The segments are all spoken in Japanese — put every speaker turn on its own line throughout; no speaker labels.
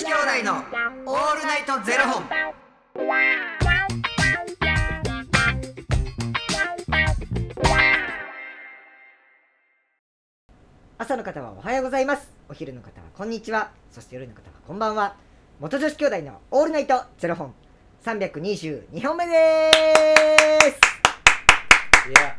子兄弟のオールナイトゼロ本。
朝の方はおはようございます。お昼の方はこんにちは。そして夜の方はこんばんは。元女子兄弟のオールナイトゼロ本。322本目です。
いや、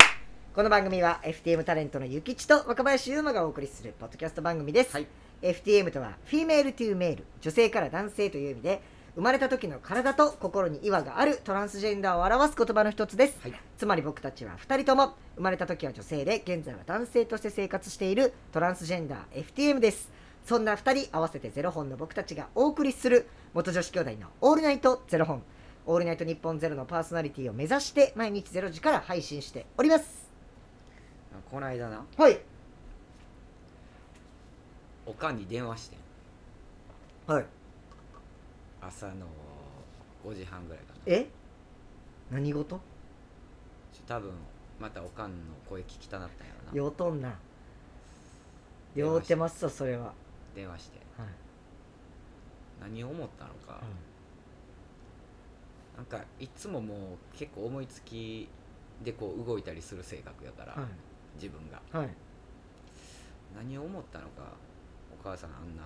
この番組は FTM タレントのゆきちと若林優馬がお送りするポッドキャスト番組です、
はい
FTM とは Female to Male 女性から男性という意味で生まれた時の体と心に違和があるトランスジェンダーを表す言葉の一つです、
はい。
つまり僕たちは2人とも生まれた時は女性で現在は男性として生活しているトランスジェンダー FTM です。そんな2人合わせてゼロ本の僕たちがお送りする元女子兄弟のオールナイトゼロ本。オールナイト日本ゼロのパーソナリティを目指して毎日ゼロ時から配信しております。
この間な、
はい
おかんに電話してん。
はい。
朝の5時半ぐらいかな。
え？何事？
ちょ多分またおかんの声聞きたなったんやろな。
酔うとんな。酔うてますわそれは、はい
電話して。何を思ったのか、なんかいつももう結構思いつきでこう動いたりする性格やから、
はい。
自分が。
はい。
何を思ったのか。お母さんあんな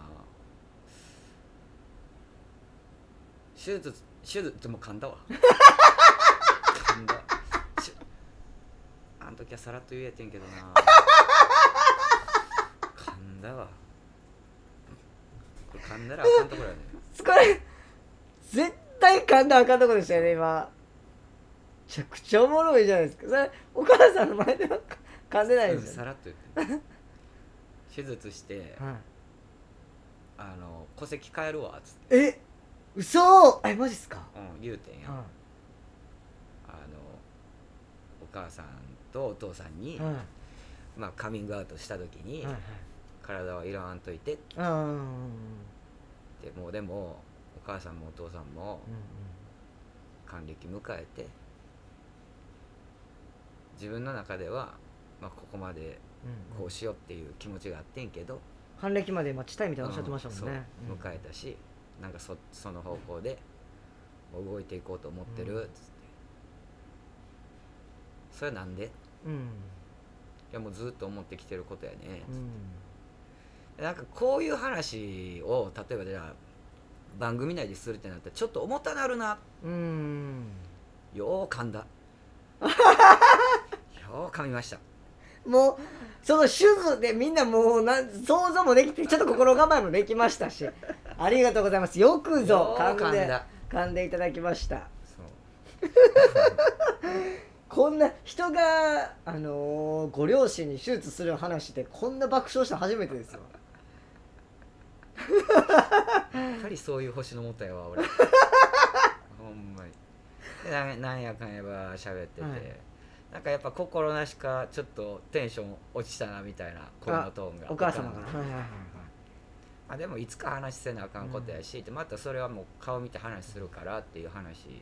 手術手術でも噛んだわ。噛んだ。しあん時はさらっと言えてんけどな。噛んだわ。これ噛んだらあかんところやね。
これ絶対噛んだらあかんとこでしたよね今。めちゃくちゃおもろいじゃないですか。それお母さんの前では噛んでない
うん
ですよ、
さらっと言って。ん手術して
はい
あの戸籍変えるわっつって、
え嘘！えマジっすか、
うん、言うてんや、
は
あのお母さんとお父さんに、
いはい
まあ、カミングアウトした時に、
はいはい
体はいらんといてって。
うんうんうん
もうでもお母さんもお父さんも還暦迎えて自分の中では、まあ、ここまで
うん。
こうしようっていう気持ちがあってんけど、
還暦まで待ちたいみたいなおっしゃってましたもんね、
うん迎えたしなんかそその方向で動いていこうと思ってるっつって、それはなんで？い
うん。
やもうずっと思ってきてることやね、
うん。
なんかこういう話を例えばじゃあ番組内でするってなったらちょっと重たなるな。
うん。
よう噛んだ。よう噛みました
もうその手術でみんなもうなん想像もできてちょっと心構えもできましたし。ありがとうございます。よくぞ噛んで
噛ん
でいただきました。こんな人が、あのーご両親に手術する話でこんな爆笑したの初めてですよ。
やっぱりそういう星のもとやわ俺。ほんまに。なんやかんやば喋ってて、
はい
なんかやっぱ心なしかちょっとテンション落ちたなみたいな声のトーンが。
お母様
かん
はいはいはい。はい
まあ、でもいつか話せなあかんことやし、でまたそれはもう顔見て話するからっていう話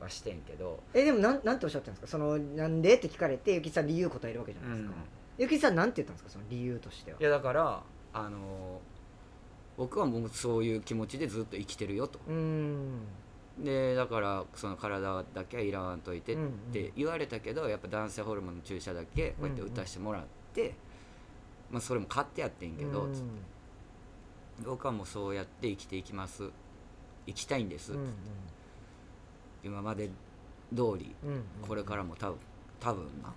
はしてんけど、
えでもなんなんておっしゃったんですか？そのなんでって聞かれてゆきさん理由答えるわけじゃないですか、ゆきさんなんて言ったんですか？その理由としては。い
やだからあの僕はもうそういう気持ちでずっと生きてるよと。
うーん
でだからその体だけはいらんといてって言われたけどやっぱ男性ホルモンの注射だけこうやって打たしてもらって、まあ、それも買ってやってんけど、
うん
つって。僕はもうそうやって生きていきます。生きたいんです、
うん
今まで通りこれからも多分多分な。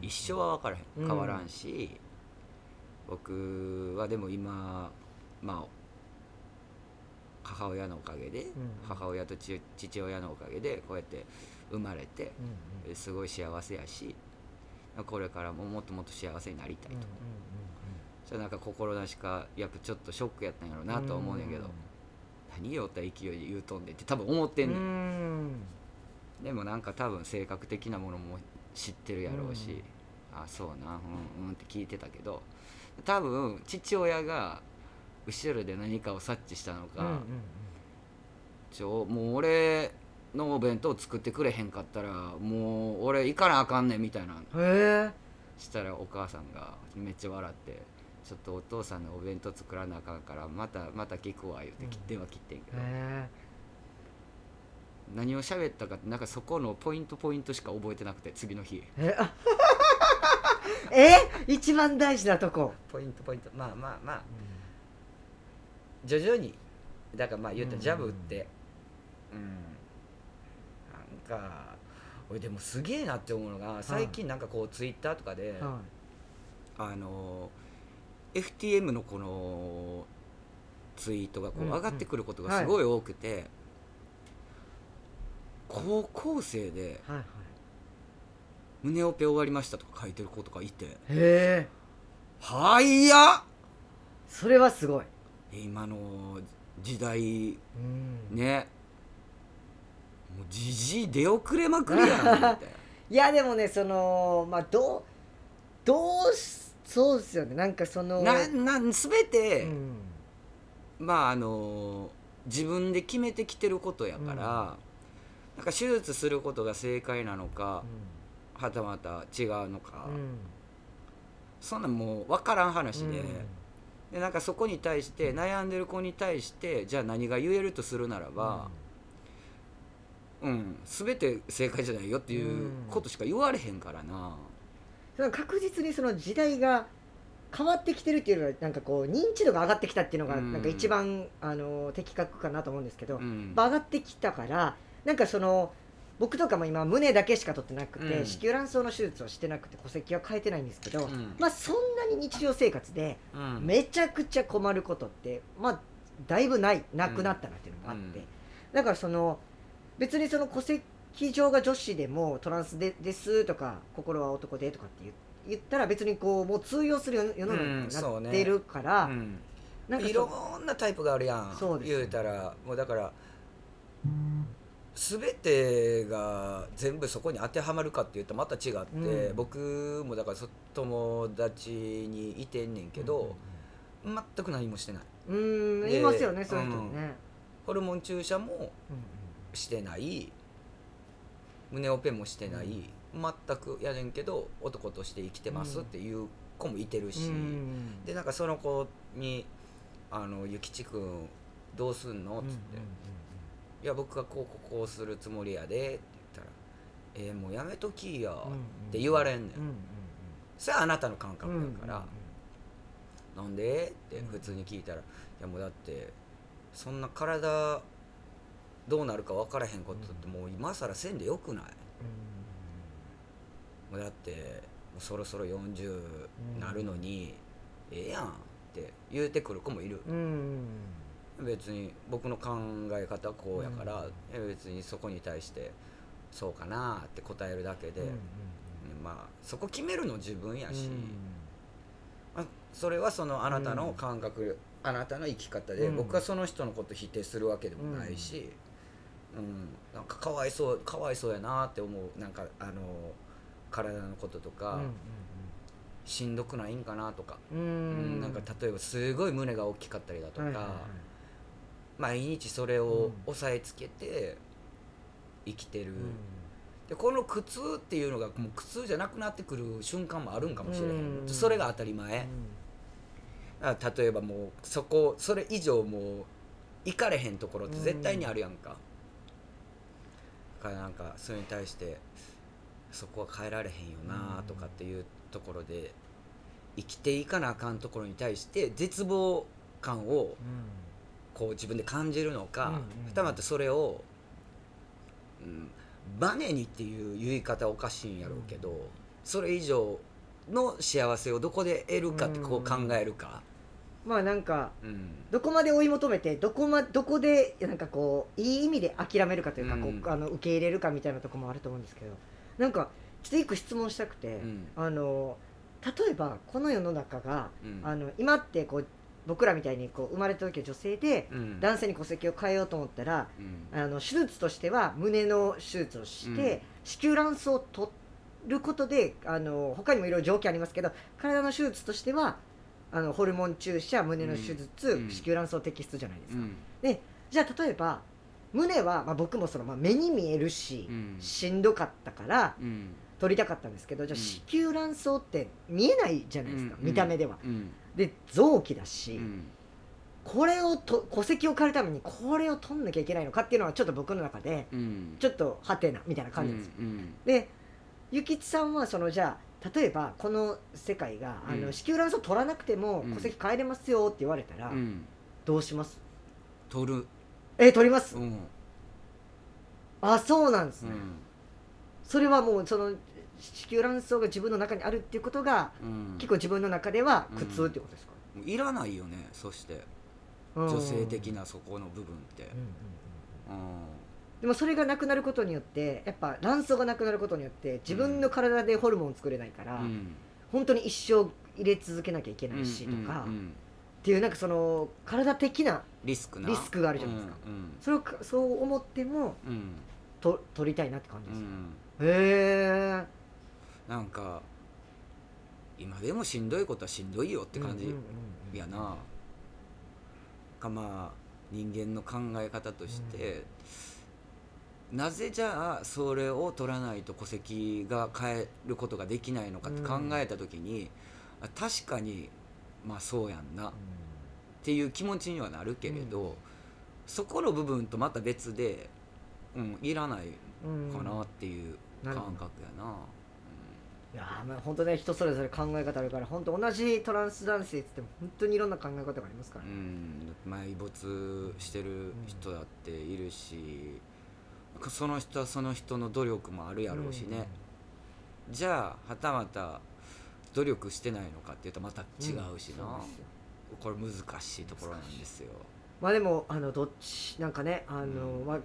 一生は分からへ
うん
ん。変わらんし、僕はでも今まあ母親のおかげで、
ん。
母親と父父親のおかげでこうやって生まれてすごい幸せやしこれからももっともっと幸せになりたいと、
うんうん
それなんか心なしかやっぱちょっとショックやったんやろうなとは思うねんけど、何よった勢いで言うとんでって多分思ってんねん。でもなんか多分性格的なものも知ってるやろうし、あそうなうんうんって聞いてたけど多分父親が後ろで何かを察知したのか、
うんうんうん。
ちょもう俺のお弁当作ってくれへんかったらもう俺行かなあかんねんみたいな。
へえ。
したらお母さんがめっちゃ笑ってちょっとお父さんのお弁当作らなあかんからまたまた聞くわ言うて
うん。
電話切ってんけど、
へ
何を喋ったかってなんかそこのポイントポイントしか覚えてなくて次の日。
えあ え一番大事なとこ、
ポイントポイント。まあまあまあ徐々にだからまあ言うたらジャブって。うん、なんか俺でもすげえなって思うのが最近なんかこうツイッターとかで、
は
あの FTM のこのツイートがこう
うんうん
上がってくることがすごい多くて、高校生で
いはいはい「
胸オペ終わりました」とか書いてる子とかいて。
へえ「
はいや
それはすごい、
今の時代
うん。
ね。もうじじい出遅れまくりやん みたい
いやでもねそのまあどうどうしそうですよね。なんかその
ななな全て、
うん。
まああの自分で決めてきてることやから、
うん。
なんか手術することが正解なのか、はたまた違うのか、
うん。
そんなんもう分からん話で,、
うん
でなんかそこに対して悩んでる子に対してじゃあ何が言えるとするならば、うん全て正解じゃないよっていうことしか言われへんからな。
その確実にその時代が変わってきてるっていうのはなんかこう認知度が上がってきたっていうのが
うん
なんか一番、あの的確かなと思うんですけど、
うん
上がってきたからなんかその僕とかも今胸だけしか取ってなくて、
うん。
子宮卵巣の手術をしてなくて戸籍は変えてないんですけど、
うん。
まあそんなに日常生活で
うん。
めちゃくちゃ困ることってまあだいぶないなくなったなっていうのがあって、
うん。
だからその別にその戸籍上が女子でもトランスでですとか心は男でとかって言言ったら別にこうもう通用する世世の中
うん
になってるから、
うん
なんかそ
いろんなタイプがあるやん
そうですね。
言うたらもうだから全てが全部そこに当てはまるかっていうとまた違って、
うん。
僕もだからそ友達にいてんねんけど、全く何もしてない。
うんいますよねそういう人ね、
ホルモン注射も
うん
してない。胸オペもしてない、全くやねんけど男として生きてますっていう子もいてるし、
うん。
でなんかその子に「あのゆきちくんどうすんの?」っつって「いや僕がこうこうするつもりやで」って言ったら「えーもうやめときや」って言われんね
ん、
それはあなたの感覚
うん
やから「なんで?」って普通に聞いたら「いやもうだってそんな体どうなるか分からへんことってもう今更せんでよくない?」もうだってもうそろそろ40なるのに、ええやんって言うてくる子もいる、
うんうん
別に僕の考え方はこうやから、え別にそこに対してそうかなって答えるだけで、
うんうん
まあそこ決めるの自分やし、
うん。
まあ、それはそのあなたの感覚、あなたの生き方で、
うん。
僕はその人のこと否定するわけでもないし、うん。なんかかわいそうかわいそうやなって思うなんかあの体のこととか、
うん
しんどくないんかなとか、
うん。う
うん
ん
なんか例えばすごい胸が大きかったりだとか、
はいはいはい
毎日それを押さえつけて生きてる、
うん。
でこの苦痛っていうのがもう苦痛じゃなくなってくる瞬間もあるんかもしれへん、
うん。
それが当たり前、あ例えばもうそこそれ以上もう行かれへんところって絶対にあるやんか、だからなんかそれに対してそこは変えられへんよなとかっていうところで生きていかなあかんところに対して絶望感をこう自分で感じるのか、
うんうん。
はたまたそれを、うん、バネにっていう言い方はおかしいんやろうけど、それ以上の幸せをどこで得るかってこう考えるか、
まあなんか
うん。
どこまで追い求めてどこ,、ま、どこでなんかこういい意味で諦めるかというか、
うん。
こうあの受け入れるかみたいなところもあると思うんですけどなんかちょっと一個質問したくて、
うん。
あの例えばこの世の中が、
うん。
あの今ってこう僕らみたいにこう生まれた時は女性で、
うん。
男性に戸籍を変えようと思ったら
うん。
あの手術としては胸の手術をして、
うん。
子宮卵巣を取ることであの他にもいろいろ条件ありますけど体の手術としてはあのホルモン注射胸の手術、
うん。
子宮卵巣摘出じゃないですか、
うん。
でじゃあ例えば胸は、まあ、僕もその、まあ、目に見えるし、
うん。
しんどかったから
うん。
取りたかったんですけどじゃあ
うん。
子宮卵巣って見えないじゃないですか、
うん。
見た目では、
うん
で臓器だし、
うん。
これをと戸籍を変えるためにこれを取んなきゃいけないのかっていうのはちょっと僕の中で
うん。
ちょっとハテナみたいな感じですよ、
うん
でゆきちさんはそのじゃあ例えばこの世界が、あ
うん。
の子宮卵巣を取らなくても
うん。
戸籍変えれますよって言われたら、
うんうん。
どうします？
取る。
え取ります、
うん。
あそうなんですね、
うん。
それはもうその子宮卵巣が自分の中にあるっていうことが
うん
結構自分の中では苦痛ってことですか、
もういらないよねそして女性的なそこの部分って
うんでもそれがなくなることによってやっぱ卵巣がなくなることによって自分の体でホルモン作れないから、
うん
本当に一生入れ続けなきゃいけないしとか、っていうなんかその体的な
リスク
リスクがあるじゃないですか
うん
それをそう思ってもと取りたいなって感じです、
うん
へえ
なんか今でもしんどいことはしんどいよって感じ
うんうんうん
やな。かまあ人間の考え方として、なぜじゃあそれを取らないと戸籍が変えることができないのかって考えた時に、あ確かにまあそうやんなっていう気持ちにはなるけれど、そこの部分とまた別で、うん、いらない
うん
かなっていう感覚やな。
いやーまあ本当ね人それぞれ考え方あるから本当同じトランス男性っつっても本当にいろんな考え方がありますから。
う
ね、
ん、埋没してる人だっているし、その人はその人の努力もあるやろうしね、じゃあはたまた努力してないのかっていうとまた違うしな、
うんそうですよ。
これ難しいところなんですよ。
まあでもあのどっちなんかねあの、
うん。
まあ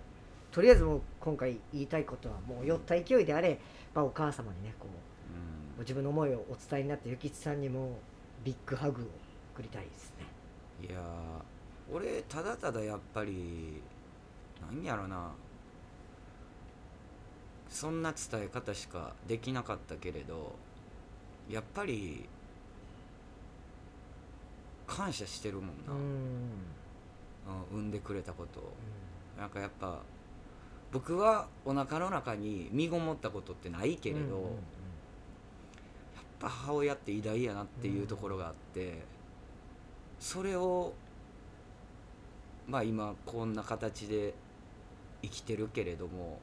とりあえずもう今回言いたいことはもう酔った勢いであれ、まあ、お母様にねこう
うん
自分の思いをお伝えになったゆきちさんにもビッグハグを送りたいですね。
いやー俺ただただやっぱり何やろな。そんな伝え方しかできなかったけれどやっぱり感謝してるもんな、
うん。
うん産んでくれたこと。をなんかやっぱ僕はお腹の中に身ごもったことってないけれど、
うんうんうん
ぱ母親って偉大やなっていうところがあって、それをまあ今こんな形で生きてるけれども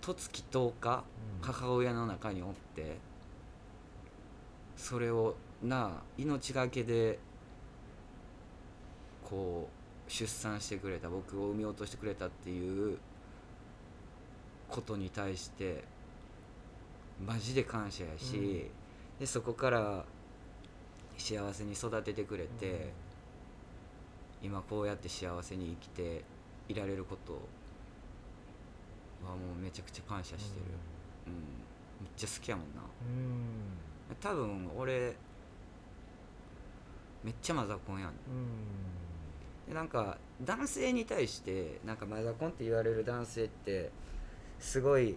十月10日母親の中におってそれをなあ命がけでこう出産してくれた僕を産み落としてくれたっていうことに対してマジで感謝やし、でそこから幸せに育ててくれて、今こうやって幸せに生きていられることはもうめちゃくちゃ感謝してる、うん。めっちゃ好きやもんな。
うん。
多分俺めっちゃマザコンやん。でなんか男性に対してなんかマザコンって言われる男性ってすごい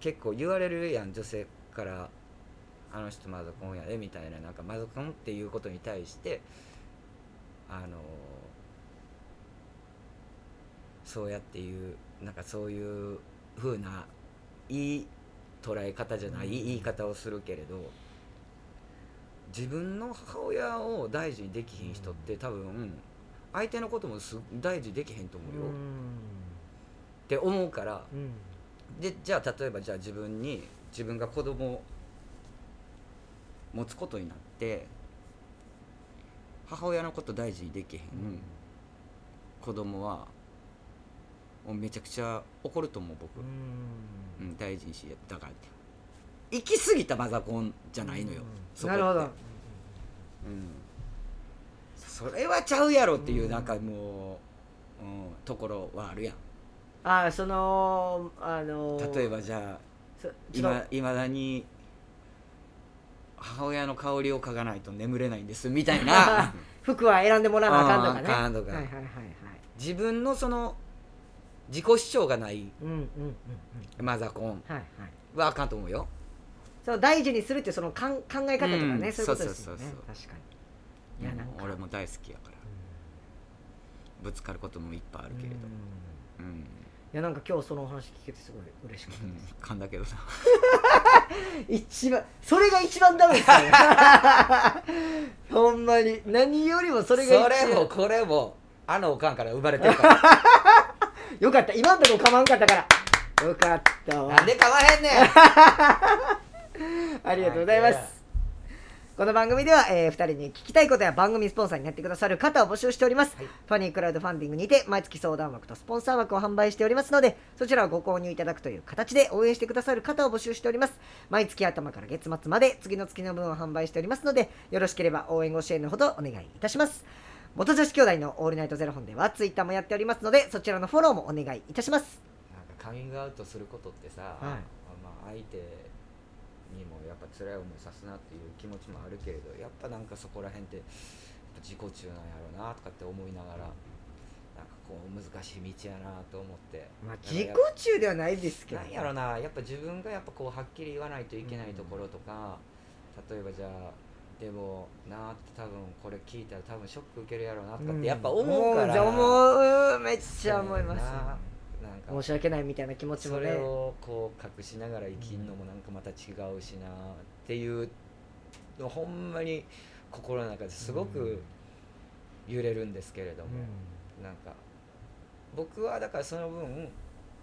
結構言われるやん女性から。あの人マザコンやでみたいななんかマザコンっていうことに対してあのそうやっていうなんかそういう風ないい捉え方じゃない、
うん。
言い方をするけれど自分の母親を大事にできひん人って多分相手のこともす大事にできへんと思うよ、って思うから
うん
でじゃあ例えばじゃあ自分に自分が子供を持つことになって母親のこと大事にできへん、子供はもうめちゃくちゃ怒ると思う僕、うん、大事にしだから行き過ぎたマザコンじゃないのよ、そこ
なるほど。
うん、それはちゃうやろっていう
うん。
なんかもう、うん、ところはあるやん
ああそのあの
例えばじゃあいまだに母親の香りを嗅がないと眠れないんですみたいな。
と 服は選んでもらわなあかんとかね。
あーあかんとか。
はいはいはいはい
自分のその自己主張がない
うんうんうんうん。
マザコン。
は
あかんと思うよ。
その大事にするってそのかん考え方とかね、
うん。
そういうことですよね。
そうそうそう
確かに。いやなんか。
俺も大好きやから。ぶつかることもいっぱいあるけれど。
うん。
うん、
いやなんか今日そのお話聞けてすごい嬉しかった
うん
です、
噛んだけどな
一番それが一番ダメですよね。ほんまに何よりもそ
そ
れが一番。
れも これもあのおかんから生まれてるから。
よかった今んとこ構わんかったから。よかったわ
なんでかまへんねん
ありがとうございます。この番組では、え2人に聞きたいことや番組スポンサーになってくださる方を募集しております、
はい。
ファニークラウドファンディングにて毎月相談枠とスポンサー枠を販売しておりますのでそちらをご購入いただくという形で応援してくださる方を募集しております。毎月頭から月末まで次の月の分を販売しておりますのでよろしければ応援ご支援のほどお願いいたします。元女子兄弟のオールナイトゼロ本ではツイッターもやっておりますのでそちらのフォローもお願いいたします。
なんかカミングアウトすることってさ、まあ、相手にもやっぱ辛い思いさすなっていう気持ちもあるけれどやっぱなんかそこら辺って自己中なんやろうなとかって思いながらなんかこう難しい道やなと思って。
まあ
自己
中ではないです
なんやろなやっぱ自分がやっぱこうはっきり言わないといけないところとか、例えばじゃあでもなーって多分これ聞いたら多分ショック受けるやろうなとかってやっぱ思うから、
思う思うめっちゃ思います申し訳ないみたいな気持ちも
そ
ね
れをこう隠しながら生きるのもなんかまた違うしなっていうのほんまに心の中ですごく揺れるんですけれども、なんか僕はだからその分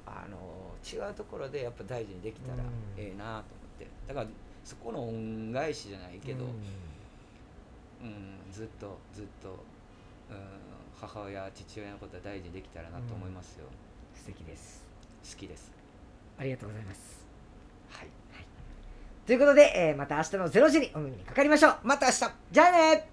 あの違うところでやっぱ大事にできたら
うん。
ええなと思って。だからそこの恩返しじゃないけど、うんずっとずっと、うん、母親父親のことは大事にできたらなと思いますよ、
素敵です。
好きです。
ありがとうございます。
はい。
ということで、えーまた明日の0時にお耳にかかりましょう。
また明日。
じゃあね